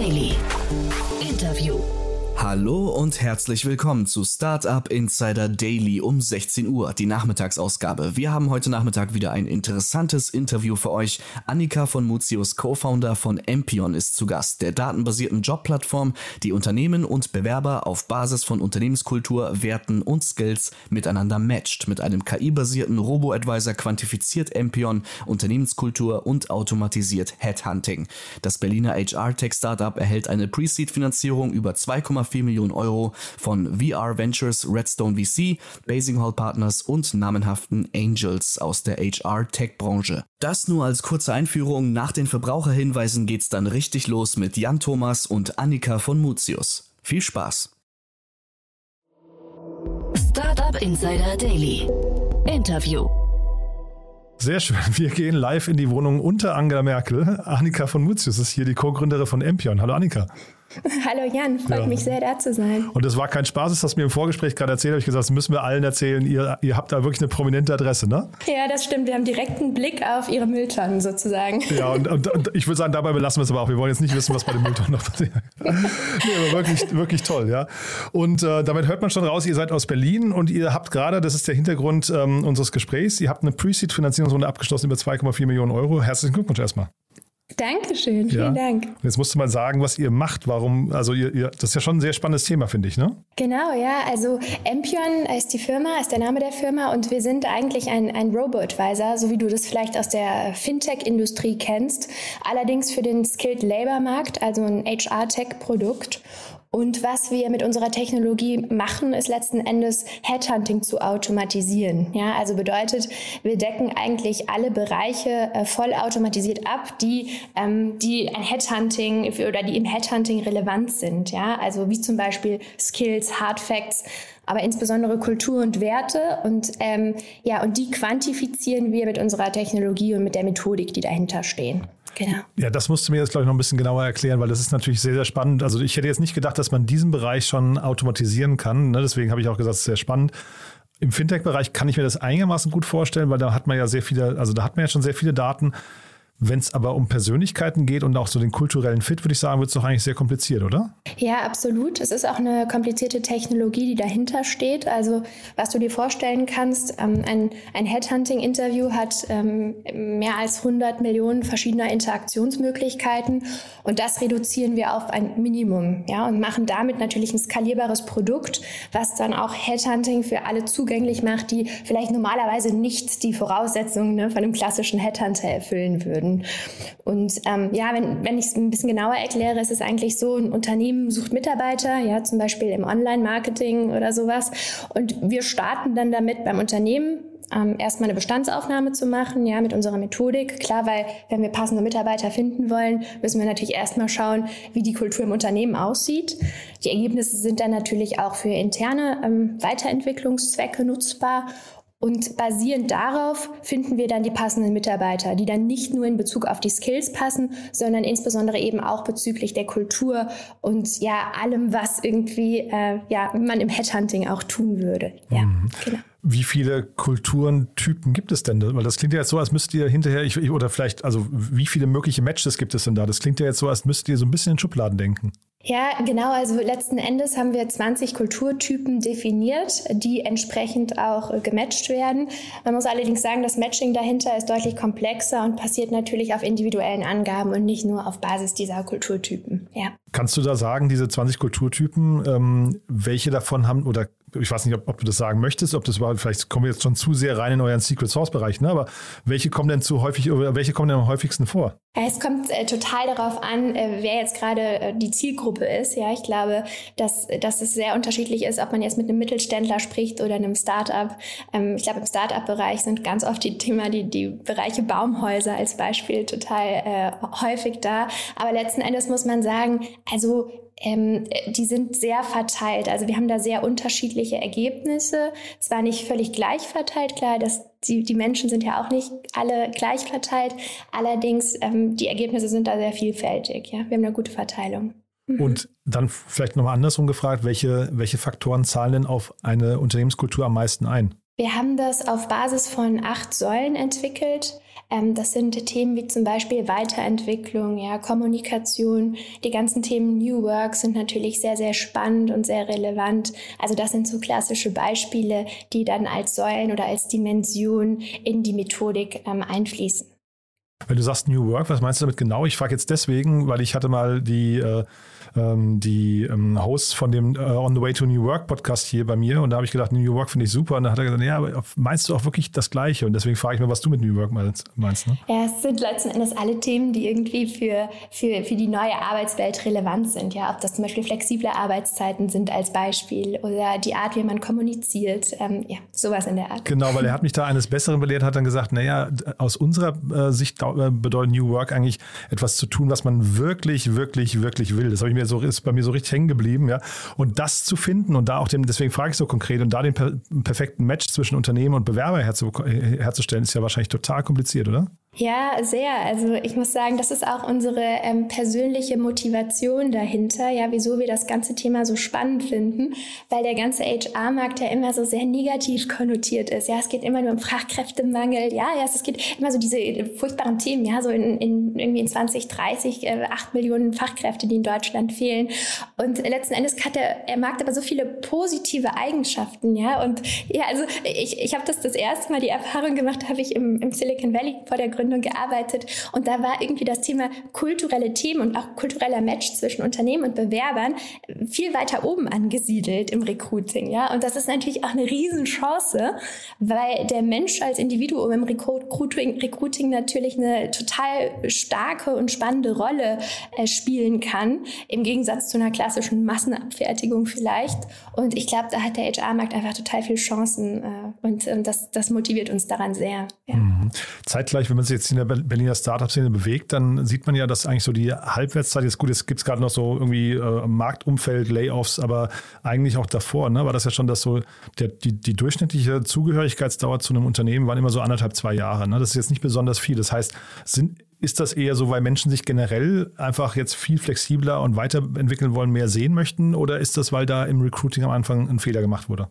Daily. Hallo und herzlich willkommen zu Startup Insider Daily um 16 Uhr, die Nachmittagsausgabe. Wir haben heute Nachmittag wieder ein interessantes Interview für euch. Annika von Mutius, Co-Founder von Empion, ist zu Gast, der datenbasierten Jobplattform, die Unternehmen und Bewerber auf Basis von Unternehmenskultur, Werten und Skills miteinander matcht. Mit einem KI-basierten Robo-Advisor quantifiziert Empion Unternehmenskultur und automatisiert Headhunting. Das Berliner HR-Tech-Startup erhält eine Pre-Seed-Finanzierung über 2,4 4 Millionen Euro von VR Ventures, Redstone VC, Basing Hall Partners und namenhaften Angels aus der HR-Tech-Branche. Das nur als kurze Einführung. Nach den Verbraucherhinweisen geht's dann richtig los mit Jan Thomas und Annika von Mutius. Viel Spaß! Startup Insider Daily. Interview. Sehr schön. Wir gehen live in die Wohnung unter Angela Merkel. Annika von Mutius ist hier die Co-Gründerin von Empion. Hallo Annika. Hallo Jan, freut ja. mich sehr, da zu sein. Und das war kein Spaß, das hast du mir im Vorgespräch gerade erzählt, habe ich gesagt, das müssen wir allen erzählen. Ihr, ihr habt da wirklich eine prominente Adresse, ne? Ja, das stimmt. Wir haben direkten Blick auf Ihre Mülltonnen sozusagen. Ja, und, und, und ich würde sagen, dabei belassen wir es aber auch. Wir wollen jetzt nicht wissen, was bei den Mülltonnen noch passiert. nee, aber wirklich, wirklich toll, ja. Und äh, damit hört man schon raus, ihr seid aus Berlin und ihr habt gerade, das ist der Hintergrund ähm, unseres Gesprächs, ihr habt eine Pre-Seed-Finanzierungsrunde abgeschlossen über 2,4 Millionen Euro. Herzlichen Glückwunsch erstmal. Dankeschön, vielen ja. Dank. Jetzt musst du mal sagen, was ihr macht. Warum, also ihr, ihr, das ist ja schon ein sehr spannendes Thema, finde ich, ne? Genau, ja. Also Empion ist die Firma, ist der Name der Firma und wir sind eigentlich ein, ein Robo-Advisor, so wie du das vielleicht aus der Fintech-Industrie kennst. Allerdings für den Skilled Labor Markt, also ein HR-Tech-Produkt. Und was wir mit unserer Technologie machen, ist letzten Endes Headhunting zu automatisieren. Ja, also bedeutet, wir decken eigentlich alle Bereiche äh, vollautomatisiert ab, die, ähm, die ein Headhunting oder die im Headhunting relevant sind. Ja, also wie zum Beispiel Skills, Hard Facts, aber insbesondere Kultur und Werte. Und ähm, ja, und die quantifizieren wir mit unserer Technologie und mit der Methodik, die dahinter stehen. Genau. Ja, das musst du mir jetzt, glaube ich, noch ein bisschen genauer erklären, weil das ist natürlich sehr, sehr spannend. Also ich hätte jetzt nicht gedacht, dass man diesen Bereich schon automatisieren kann. Ne? Deswegen habe ich auch gesagt, es ist sehr spannend. Im Fintech-Bereich kann ich mir das einigermaßen gut vorstellen, weil da hat man ja sehr viele, also da hat man ja schon sehr viele Daten. Wenn es aber um Persönlichkeiten geht und auch so den kulturellen Fit, würde ich sagen, wird es doch eigentlich sehr kompliziert, oder? Ja, absolut. Es ist auch eine komplizierte Technologie, die dahinter steht. Also, was du dir vorstellen kannst, ähm, ein, ein Headhunting-Interview hat ähm, mehr als 100 Millionen verschiedener Interaktionsmöglichkeiten und das reduzieren wir auf ein Minimum ja, und machen damit natürlich ein skalierbares Produkt, was dann auch Headhunting für alle zugänglich macht, die vielleicht normalerweise nicht die Voraussetzungen ne, von einem klassischen Headhunter erfüllen würden werden. Und ähm, ja, wenn, wenn ich es ein bisschen genauer erkläre, ist es eigentlich so, ein Unternehmen sucht Mitarbeiter, ja, zum Beispiel im Online-Marketing oder sowas. Und wir starten dann damit beim Unternehmen, ähm, erstmal eine Bestandsaufnahme zu machen, ja, mit unserer Methodik. Klar, weil wenn wir passende Mitarbeiter finden wollen, müssen wir natürlich erstmal schauen, wie die Kultur im Unternehmen aussieht. Die Ergebnisse sind dann natürlich auch für interne ähm, Weiterentwicklungszwecke nutzbar und basierend darauf finden wir dann die passenden Mitarbeiter, die dann nicht nur in Bezug auf die Skills passen, sondern insbesondere eben auch bezüglich der Kultur und ja allem, was irgendwie äh, ja man im Headhunting auch tun würde. Ja, mhm. genau. Wie viele Kulturentypen gibt es denn? Weil das klingt ja jetzt so, als müsst ihr hinterher, ich, oder vielleicht, also wie viele mögliche Matches gibt es denn da? Das klingt ja jetzt so, als müsst ihr so ein bisschen in Schubladen denken. Ja, genau. Also letzten Endes haben wir 20 Kulturtypen definiert, die entsprechend auch äh, gematcht werden. Man muss allerdings sagen, das Matching dahinter ist deutlich komplexer und passiert natürlich auf individuellen Angaben und nicht nur auf Basis dieser Kulturtypen. Ja. Kannst du da sagen, diese 20 Kulturtypen, ähm, welche davon haben oder ich weiß nicht, ob, ob, du das sagen möchtest, ob das überhaupt, vielleicht kommen wir jetzt schon zu sehr rein in euren Secret Source Bereich, ne? aber welche kommen denn zu häufig oder welche kommen denn am häufigsten vor? Es kommt äh, total darauf an, äh, wer jetzt gerade äh, die Zielgruppe ist. Ja, ich glaube, dass, dass es sehr unterschiedlich ist, ob man jetzt mit einem Mittelständler spricht oder einem Startup. Ähm, ich glaube, im Startup-Bereich sind ganz oft die Thema, die, die Bereiche Baumhäuser als Beispiel total äh, häufig da. Aber letzten Endes muss man sagen, also ähm, die sind sehr verteilt. Also wir haben da sehr unterschiedliche Ergebnisse. Zwar nicht völlig gleich verteilt, klar, dass die, die Menschen sind ja auch nicht alle gleich verteilt. Allerdings, ähm, die Ergebnisse sind da sehr vielfältig. Ja? Wir haben eine gute Verteilung. Mhm. Und dann vielleicht nochmal andersrum gefragt, welche, welche Faktoren zahlen denn auf eine Unternehmenskultur am meisten ein? Wir haben das auf Basis von acht Säulen entwickelt. Ähm, das sind Themen wie zum Beispiel Weiterentwicklung, ja, Kommunikation. Die ganzen Themen New Work sind natürlich sehr, sehr spannend und sehr relevant. Also das sind so klassische Beispiele, die dann als Säulen oder als Dimension in die Methodik ähm, einfließen. Wenn du sagst New Work, was meinst du damit genau? Ich frage jetzt deswegen, weil ich hatte mal die äh, ähm, die ähm, Hosts von dem äh, On the Way to New Work Podcast hier bei mir und da habe ich gedacht, New Work finde ich super und dann hat er gesagt, ja, aber meinst du auch wirklich das Gleiche? Und deswegen frage ich mich, was du mit New Work meinst. meinst ne? Ja, es sind letzten Endes alle Themen, die irgendwie für, für, für die neue Arbeitswelt relevant sind. Ja, ob das zum Beispiel flexible Arbeitszeiten sind als Beispiel oder die Art, wie man kommuniziert. Ähm, ja, sowas in der Art. Genau, weil er hat mich da eines Besseren belehrt, hat dann gesagt, naja, aus unserer äh, Sicht äh, bedeutet New Work eigentlich etwas zu tun, was man wirklich, wirklich, wirklich will. Das habe ich mir so, ist bei mir so richtig hängen geblieben, ja. Und das zu finden und da auch den, deswegen frage ich so konkret, und da den per, perfekten Match zwischen Unternehmen und Bewerber herzu, herzustellen, ist ja wahrscheinlich total kompliziert, oder? Ja, sehr. Also ich muss sagen, das ist auch unsere ähm, persönliche Motivation dahinter, ja, wieso wir das ganze Thema so spannend finden, weil der ganze HR-Markt ja immer so sehr negativ konnotiert ist. Ja, es geht immer nur um Fachkräftemangel. Ja, ja, es geht immer so diese furchtbaren Themen. Ja, so in, in irgendwie in 2030 äh, acht Millionen Fachkräfte, die in Deutschland fehlen. Und letzten Endes hat der, der Markt aber so viele positive Eigenschaften. Ja, und ja, also ich, ich habe das das erste Mal die Erfahrung gemacht, habe ich im, im Silicon Valley vor der Gründung gearbeitet und da war irgendwie das Thema kulturelle Themen und auch kultureller Match zwischen Unternehmen und Bewerbern viel weiter oben angesiedelt im Recruiting, ja. Und das ist natürlich auch eine Riesenchance, weil der Mensch als Individuum im Recruiting, Recruiting natürlich eine total starke und spannende Rolle äh, spielen kann, im Gegensatz zu einer klassischen Massenabfertigung vielleicht. Und ich glaube, da hat der HR-Markt einfach total viele Chancen äh, und, und das, das motiviert uns daran sehr. Ja. Mhm. Zeitgleich, wenn man sich jetzt in der Berliner Startup-Szene bewegt, dann sieht man ja, dass eigentlich so die Halbwertszeit ist gut. Jetzt gibt es gerade noch so irgendwie äh, Marktumfeld, Layoffs, aber eigentlich auch davor, ne, war das ja schon, dass so der, die, die durchschnittliche Zugehörigkeitsdauer zu einem Unternehmen waren immer so anderthalb, zwei Jahre. Ne? Das ist jetzt nicht besonders viel. Das heißt, sind, ist das eher so, weil Menschen sich generell einfach jetzt viel flexibler und weiterentwickeln wollen, mehr sehen möchten? Oder ist das, weil da im Recruiting am Anfang ein Fehler gemacht wurde?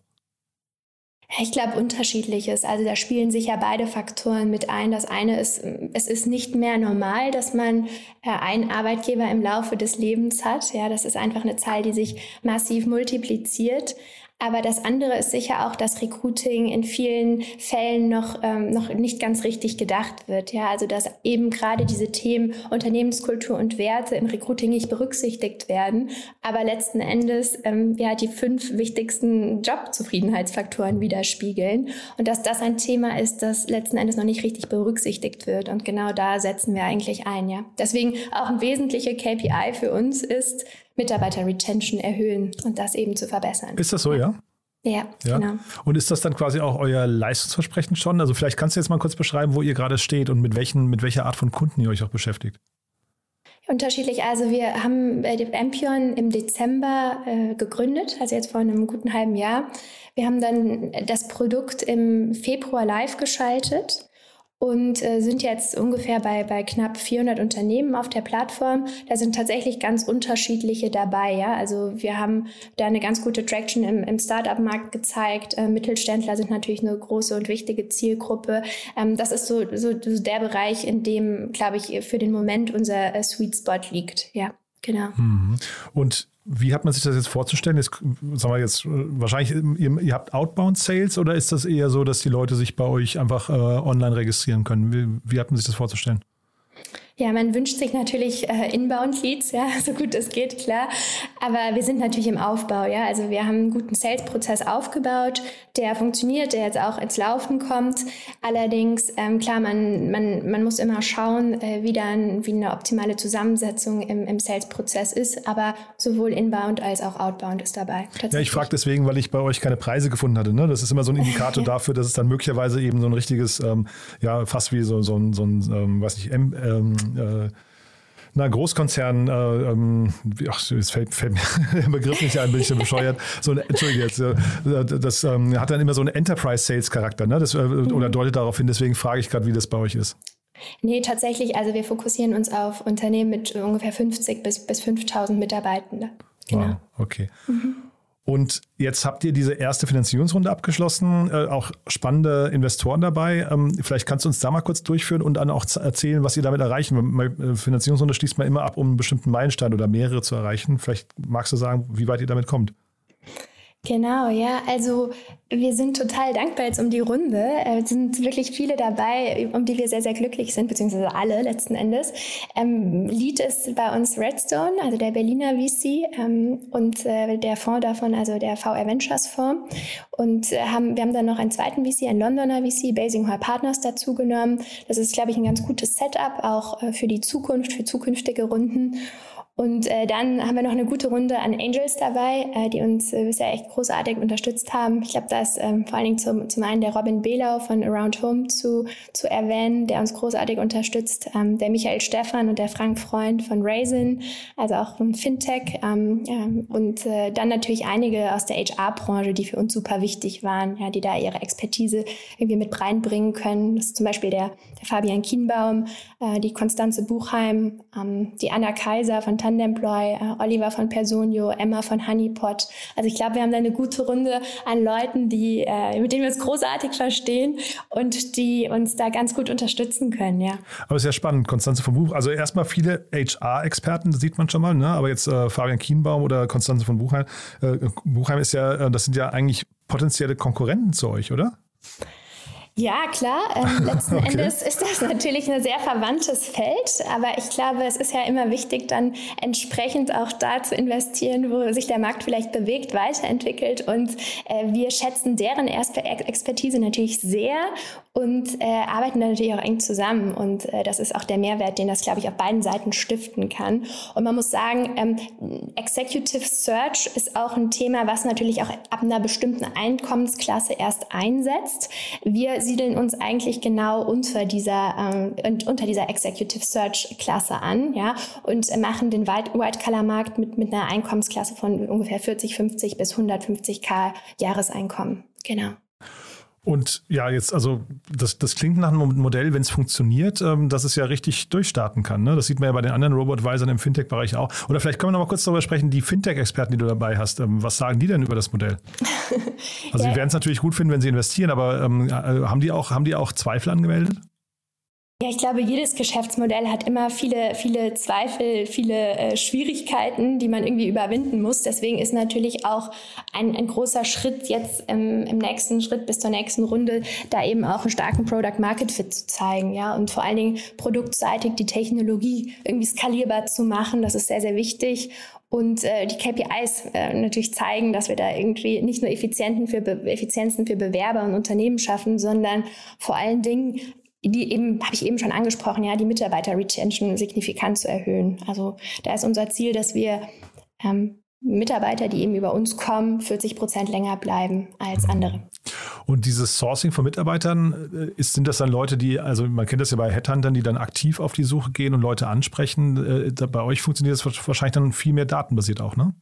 Ich glaube unterschiedliches. Also da spielen sich ja beide Faktoren mit ein. Das eine ist, es ist nicht mehr normal, dass man äh, einen Arbeitgeber im Laufe des Lebens hat. Ja, das ist einfach eine Zahl, die sich massiv multipliziert. Aber das andere ist sicher auch, dass Recruiting in vielen Fällen noch, ähm, noch nicht ganz richtig gedacht wird. Ja, also dass eben gerade diese Themen Unternehmenskultur und Werte im Recruiting nicht berücksichtigt werden, aber letzten Endes ähm, ja die fünf wichtigsten Jobzufriedenheitsfaktoren widerspiegeln und dass das ein Thema ist, das letzten Endes noch nicht richtig berücksichtigt wird. Und genau da setzen wir eigentlich ein. Ja, deswegen auch ein wesentlicher KPI für uns ist Mitarbeiter-Retention erhöhen und das eben zu verbessern. Ist das so, ja? Ja, ja, genau. Und ist das dann quasi auch euer Leistungsversprechen schon? Also vielleicht kannst du jetzt mal kurz beschreiben, wo ihr gerade steht und mit, welchen, mit welcher Art von Kunden ihr euch auch beschäftigt. Unterschiedlich. Also wir haben äh, Ampion im Dezember äh, gegründet, also jetzt vor einem guten halben Jahr. Wir haben dann das Produkt im Februar live geschaltet und äh, sind jetzt ungefähr bei, bei knapp 400 Unternehmen auf der Plattform. Da sind tatsächlich ganz unterschiedliche dabei. Ja? Also wir haben da eine ganz gute Traction im, im Startup-Markt gezeigt. Äh, Mittelständler sind natürlich eine große und wichtige Zielgruppe. Ähm, das ist so, so, so der Bereich, in dem, glaube ich, für den Moment unser äh, Sweet Spot liegt. Ja, genau. Mhm. Und wie hat man sich das jetzt vorzustellen? Jetzt, sagen wir jetzt, wahrscheinlich, ihr, ihr, habt Outbound Sales oder ist das eher so, dass die Leute sich bei euch einfach äh, online registrieren können? Wie, wie hat man sich das vorzustellen? Ja, man wünscht sich natürlich äh, Inbound-Leads, ja, so gut es geht, klar. Aber wir sind natürlich im Aufbau, ja. Also wir haben einen guten Sales-Prozess aufgebaut, der funktioniert, der jetzt auch ins Laufen kommt. Allerdings, ähm, klar, man, man, man muss immer schauen, äh, wie dann, wie eine optimale Zusammensetzung im, im Sales-Prozess ist. Aber sowohl Inbound als auch Outbound ist dabei. Ja, ich frage deswegen, weil ich bei euch keine Preise gefunden hatte. Ne? Das ist immer so ein Indikator dafür, dass es dann möglicherweise eben so ein richtiges, ähm, ja, fast wie so, so, ein, so ein, ähm, weiß nicht, M, ähm, äh, na, Großkonzern, äh, ähm, ach, es fällt, fällt mir der Begriff nicht ein, bin ich so bescheuert. So eine, Entschuldige jetzt, äh, das ähm, hat dann immer so einen Enterprise-Sales-Charakter, ne? Das, äh, mhm. oder deutet darauf hin, deswegen frage ich gerade, wie das bei euch ist. Nee, tatsächlich, also wir fokussieren uns auf Unternehmen mit ungefähr 50 bis, bis 5000 Mitarbeitenden. Genau. Wow, okay. Mhm. Und jetzt habt ihr diese erste Finanzierungsrunde abgeschlossen, äh, auch spannende Investoren dabei. Ähm, vielleicht kannst du uns da mal kurz durchführen und dann auch erzählen, was ihr damit erreichen. Äh, Finanzierungsrunde schließt man immer ab, um einen bestimmten Meilenstein oder mehrere zu erreichen. Vielleicht magst du sagen, wie weit ihr damit kommt. Genau, ja. Also wir sind total dankbar jetzt um die Runde. Es sind wirklich viele dabei, um die wir sehr, sehr glücklich sind, beziehungsweise alle letzten Endes. Ähm, Lead ist bei uns Redstone, also der Berliner VC ähm, und äh, der Fonds davon, also der VR Ventures Fonds. Und äh, haben, wir haben dann noch einen zweiten VC, einen Londoner VC, Basing Hall Partners dazu genommen. Das ist, glaube ich, ein ganz gutes Setup auch äh, für die Zukunft, für zukünftige Runden. Und äh, dann haben wir noch eine gute Runde an Angels dabei, äh, die uns äh, bisher echt großartig unterstützt haben. Ich glaube, da ist ähm, vor allen Dingen zum, zum einen der Robin Behlau von Around Home zu, zu erwähnen, der uns großartig unterstützt, ähm, der Michael Stephan und der Frank Freund von Raisin, also auch ein Fintech ähm, ja, und äh, dann natürlich einige aus der HR-Branche, die für uns super wichtig waren, ja, die da ihre Expertise irgendwie mit reinbringen können. Das ist zum Beispiel der, der Fabian Kienbaum, äh, die Konstanze Buchheim, ähm, die Anna Kaiser von Tandemploy, äh, Oliver von Personio, Emma von Honeypot. Also ich glaube, wir haben da eine gute Runde an Leuten, die, äh, mit denen wir uns großartig verstehen und die uns da ganz gut unterstützen können, ja. Aber es ist ja spannend, Konstanze von Buch. Also erstmal viele HR-Experten, das sieht man schon mal, ne? Aber jetzt äh, Fabian Kienbaum oder Konstanze von Buchheim. Äh, Buchheim ist ja, äh, das sind ja eigentlich potenzielle Konkurrenten zu euch, oder? Ja, klar. Ähm, letzten okay. Endes ist das natürlich ein sehr verwandtes Feld, aber ich glaube, es ist ja immer wichtig, dann entsprechend auch da zu investieren, wo sich der Markt vielleicht bewegt, weiterentwickelt. Und äh, wir schätzen deren Expertise natürlich sehr und äh, arbeiten da natürlich auch eng zusammen. Und äh, das ist auch der Mehrwert, den das, glaube ich, auf beiden Seiten stiften kann. Und man muss sagen, ähm, Executive Search ist auch ein Thema, was natürlich auch ab einer bestimmten Einkommensklasse erst einsetzt. Wir siedeln uns eigentlich genau unter dieser, ähm, unter dieser Executive Search Klasse an, ja, und machen den White-Color-Markt mit, mit einer Einkommensklasse von ungefähr 40, 50 bis 150k Jahreseinkommen. Genau. Und ja, jetzt, also das, das klingt nach einem Modell, wenn es funktioniert, ähm, dass es ja richtig durchstarten kann. Ne? Das sieht man ja bei den anderen Robot-Advisern im Fintech-Bereich auch. Oder vielleicht können wir noch mal kurz darüber sprechen, die Fintech-Experten, die du dabei hast, ähm, was sagen die denn über das Modell? Also ja. sie werden es natürlich gut finden, wenn sie investieren, aber ähm, äh, haben, die auch, haben die auch Zweifel angemeldet? Ja, ich glaube, jedes Geschäftsmodell hat immer viele, viele Zweifel, viele äh, Schwierigkeiten, die man irgendwie überwinden muss. Deswegen ist natürlich auch ein, ein großer Schritt jetzt im, im nächsten Schritt bis zur nächsten Runde, da eben auch einen starken Product Market Fit zu zeigen, ja, und vor allen Dingen produktseitig die Technologie irgendwie skalierbar zu machen. Das ist sehr, sehr wichtig und äh, die KPIs äh, natürlich zeigen, dass wir da irgendwie nicht nur Effizienten für Effizienzen für Bewerber und Unternehmen schaffen, sondern vor allen Dingen die eben, habe ich eben schon angesprochen, ja, die Mitarbeiter-Retention signifikant zu erhöhen. Also da ist unser Ziel, dass wir ähm, Mitarbeiter, die eben über uns kommen, 40 Prozent länger bleiben als andere. Und dieses Sourcing von Mitarbeitern, äh, ist, sind das dann Leute, die, also man kennt das ja bei Headhuntern, die dann aktiv auf die Suche gehen und Leute ansprechen. Äh, bei euch funktioniert das wahrscheinlich dann viel mehr datenbasiert auch, ne?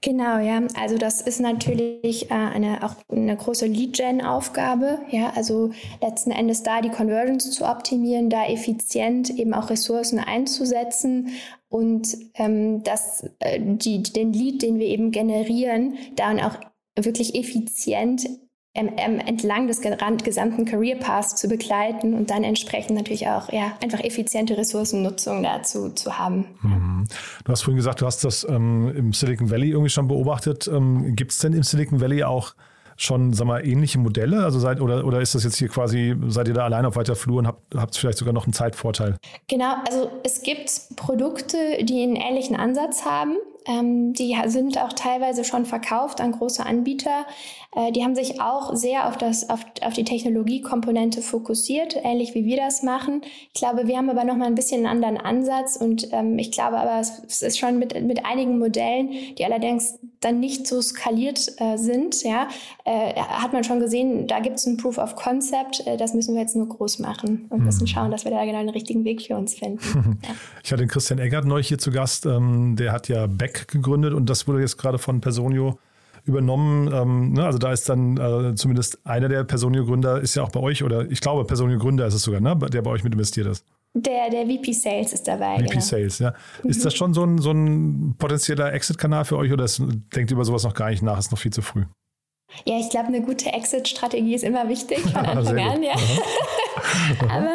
Genau, ja. Also das ist natürlich äh, eine, auch eine große Lead-Gen-Aufgabe. Ja, also letzten Endes da die Conversions zu optimieren, da effizient eben auch Ressourcen einzusetzen und ähm, das, äh, die, den Lead, den wir eben generieren, dann auch wirklich effizient entlang des gesamten Career Paths zu begleiten und dann entsprechend natürlich auch ja, einfach effiziente Ressourcennutzung dazu zu haben. Mhm. Du hast vorhin gesagt, du hast das ähm, im Silicon Valley irgendwie schon beobachtet. Ähm, Gibt es denn im Silicon Valley auch schon, sag mal, ähnliche Modelle? Also seid, oder, oder ist das jetzt hier quasi, seid ihr da allein auf weiter Flur und habt, habt vielleicht sogar noch einen Zeitvorteil? Genau, also es gibt Produkte, die einen ähnlichen Ansatz haben. Ähm, die sind auch teilweise schon verkauft an große Anbieter. Äh, die haben sich auch sehr auf, das, auf, auf die Technologiekomponente fokussiert, ähnlich wie wir das machen. Ich glaube, wir haben aber noch mal ein bisschen einen anderen Ansatz und ähm, ich glaube aber, es, es, ist schon mit, mit einigen Modellen, die allerdings dann nicht so skaliert äh, sind, ja, äh, hat man schon gesehen, da gibt es ein Proof of Concept, äh, das müssen wir jetzt nur groß machen und müssen mhm. schauen, dass wir da genau den richtigen Weg für uns finden. ja. Ich hatte den Christian Eggert neulich hier zu Gast, ähm, der hat ja Beck gegründet und das wurde jetzt gerade von Personio übernommen. Ähm, ne? Also da ist dann äh, zumindest einer der Personio-Gründer ist ja auch bei euch oder ich glaube Personio-Gründer ist es sogar, ne? der bei euch mit investiert ist. Der, der VP Sales ist dabei. VP genau. Sales, ja. Ist mhm. das schon so ein, so ein potenzieller Exit-Kanal für euch oder ist, denkt ihr über sowas noch gar nicht nach? Ist noch viel zu früh? Ja, ich glaube, eine gute Exit-Strategie ist immer wichtig von Anfang an, ja. Aber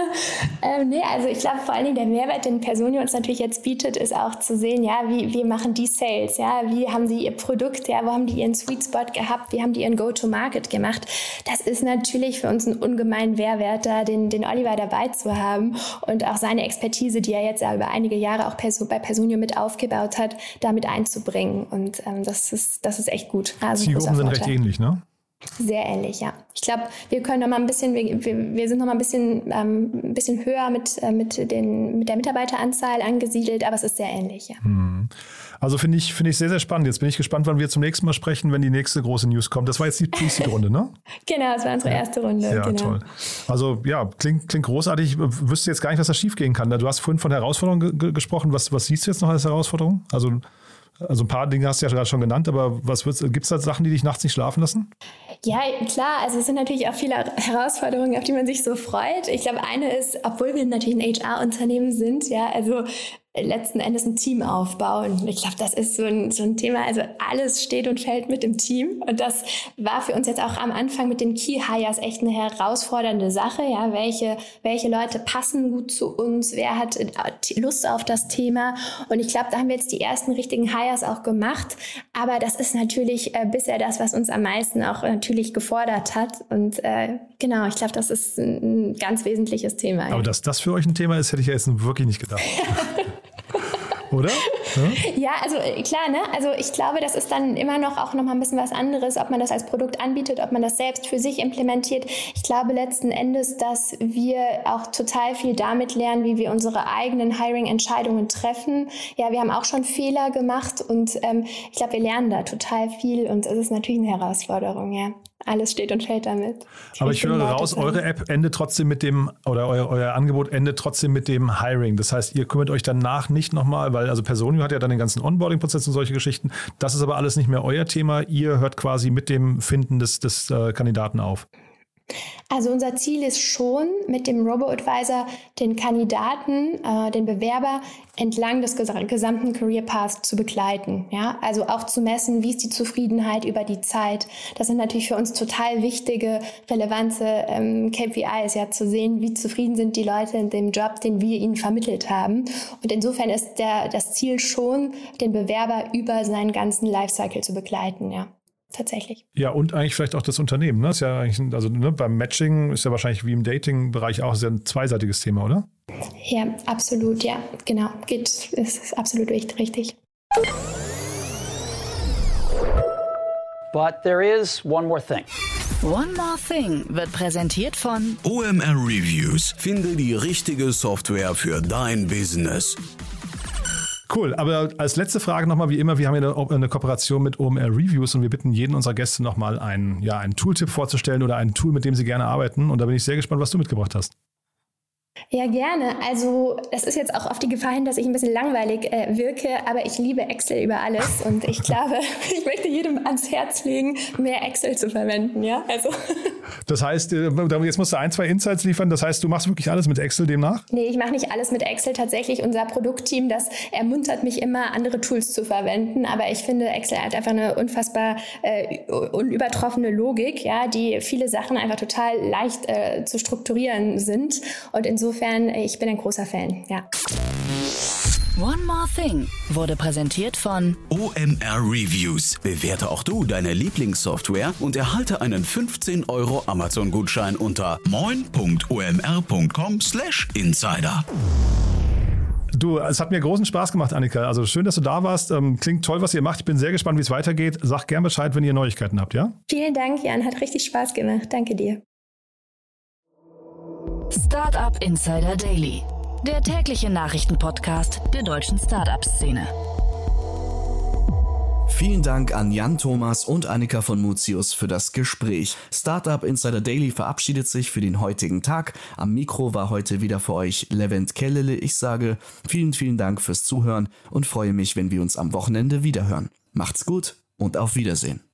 ähm, nee, also ich glaube vor allen Dingen der Mehrwert, den Personio uns natürlich jetzt bietet, ist auch zu sehen, ja, wie, wie machen die Sales, ja, wie haben sie ihr Produkt, ja, wo haben die ihren Sweet Spot gehabt, wie haben die ihren Go-to-Market gemacht. Das ist natürlich für uns ein ungemein Mehrwert, da den, den Oliver dabei zu haben und auch seine Expertise, die er jetzt ja über einige Jahre auch bei Personio mit aufgebaut hat, damit einzubringen. Und ähm, das, ist, das ist echt gut. Also Zielgruppen sind recht ähnlich, ne? Sehr ähnlich, ja. Ich glaube, wir können noch mal ein bisschen, wir, wir sind noch mal ein bisschen, ähm, ein bisschen höher mit, äh, mit, den, mit der Mitarbeiteranzahl angesiedelt, aber es ist sehr ähnlich, ja. Hm. Also finde ich, finde ich sehr, sehr spannend. Jetzt bin ich gespannt, wann wir zum nächsten Mal sprechen, wenn die nächste große News kommt. Das war jetzt die Pre-Seed-Runde, ne? genau, das war unsere erste Runde. Ja, genau. toll. Also ja, klingt, klingt großartig. Ich wüsste jetzt gar nicht, was da schiefgehen kann. Du hast vorhin von Herausforderungen gesprochen. Was, was siehst du jetzt noch als Herausforderung? Also also ein paar Dinge hast du ja gerade schon genannt, aber gibt es da Sachen, die dich nachts nicht schlafen lassen? Ja, klar. Also es sind natürlich auch viele Herausforderungen, auf die man sich so freut. Ich glaube, eine ist, obwohl wir natürlich ein HR-Unternehmen sind, ja, also letzten Endes ein Team aufbauen. Ich glaube, das ist so ein, so ein Thema. Also alles steht und fällt mit dem Team. Und das war für uns jetzt auch am Anfang mit den Key Hires echt eine herausfordernde Sache. Ja, welche, welche Leute passen gut zu uns? Wer hat äh, Lust auf das Thema? Und ich glaube, da haben wir jetzt die ersten richtigen Hires auch gemacht. Aber das ist natürlich äh, bisher das, was uns am meisten auch natürlich gefordert hat. Und äh, genau, ich glaube, das ist ein, ein ganz wesentliches Thema. Aber dass das für euch ein Thema ist, hätte ich ja jetzt wirklich nicht gedacht. Oder? Ja? ja, also äh, klar, ne? Also ich glaube, das ist dann immer noch auch noch mal ein bisschen was anderes, ob man das als Produkt anbietet, ob man das selbst für sich implementiert. Ich glaube letzten Endes, dass wir auch total viel damit lernen, wie wir unsere eigenen Hiring-Entscheidungen treffen. Ja, wir haben auch schon Fehler gemacht und ähm, ich glaube, wir lernen da total viel und es ist natürlich eine Herausforderung, ja alles steht und fällt damit. Aber ich höre raus, eure App endet trotzdem mit dem, oder euer, euer, Angebot endet trotzdem mit dem Hiring. Das heißt, ihr kümmert euch danach nicht nochmal, weil also Personio hat ja dann den ganzen Onboarding-Prozess und solche Geschichten. Das ist aber alles nicht mehr euer Thema. Ihr hört quasi mit dem Finden des, des äh, Kandidaten auf. Also unser Ziel ist schon, mit dem Robo-Advisor den Kandidaten, äh, den Bewerber entlang des gesamten Career Path zu begleiten. Ja? Also auch zu messen, wie ist die Zufriedenheit über die Zeit. Das sind natürlich für uns total wichtige, relevante ähm, KPIs, ja, zu sehen, wie zufrieden sind die Leute in dem Job, den wir ihnen vermittelt haben. Und insofern ist der, das Ziel schon, den Bewerber über seinen ganzen Lifecycle zu begleiten. Ja tatsächlich. Ja, und eigentlich vielleicht auch das Unternehmen. Ne? Ist ja eigentlich, also ne, beim Matching ist ja wahrscheinlich wie im Dating-Bereich auch sehr ein zweiseitiges Thema, oder? Ja, absolut, ja, genau. Geht, ist absolut richtig. But there is one more thing. One More Thing wird präsentiert von OMR Reviews. Finde die richtige Software für dein Business. Cool, aber als letzte Frage nochmal, wie immer, wir haben ja eine, Kooperation mit OMR Reviews und wir bitten jeden unserer Gäste nochmal einen, ja, einen Tooltip vorzustellen oder ein Tool, mit dem sie gerne arbeiten. Und da bin ich sehr gespannt, was du mitgebracht hast. Ja, gerne. Also das ist jetzt auch auf die Gefahr hin, dass ich ein bisschen langweilig äh, wirke, aber ich liebe Excel über alles und ich glaube, ich möchte jedem ans Herz legen, mehr Excel zu verwenden. Ja, also. Das heißt, äh, jetzt musst du ein, zwei Insights liefern. Das heißt, du machst wirklich alles mit Excel demnach? Nee, ich mache nicht alles mit Excel. Tatsächlich unser Produktteam, das ermuntert mich immer, andere Tools zu verwenden. Aber ich finde, Excel hat einfach eine unfassbar äh, unübertroffene Logik, ja, die viele Sachen einfach total leicht äh, zu strukturieren sind und insofern äh, ich bin ein großer Fan, ja. One More Thing wurde präsentiert von OMR Reviews. Bewerte auch du deine Lieblingssoftware und erhalte einen 15 Euro Amazon-Gutschein unter moin.omr.com/insider. Du, es hat mir großen Spaß gemacht, Annika. Also schön, dass du da warst. Ähm, klingt toll, was ihr macht. Ich bin sehr gespannt, wie es weitergeht. Sag gern Bescheid, wenn ihr Neuigkeiten habt, ja? Vielen Dank, Jan. Hat richtig Spaß gemacht. Danke dir. Startup Insider Daily, der tägliche Nachrichtenpodcast der deutschen Startup-Szene. Vielen Dank an Jan Thomas und Annika von Mutius für das Gespräch. Startup Insider Daily verabschiedet sich für den heutigen Tag. Am Mikro war heute wieder für euch Levent Kellele. Ich sage vielen, vielen Dank fürs Zuhören und freue mich, wenn wir uns am Wochenende wiederhören. Macht's gut und auf Wiedersehen.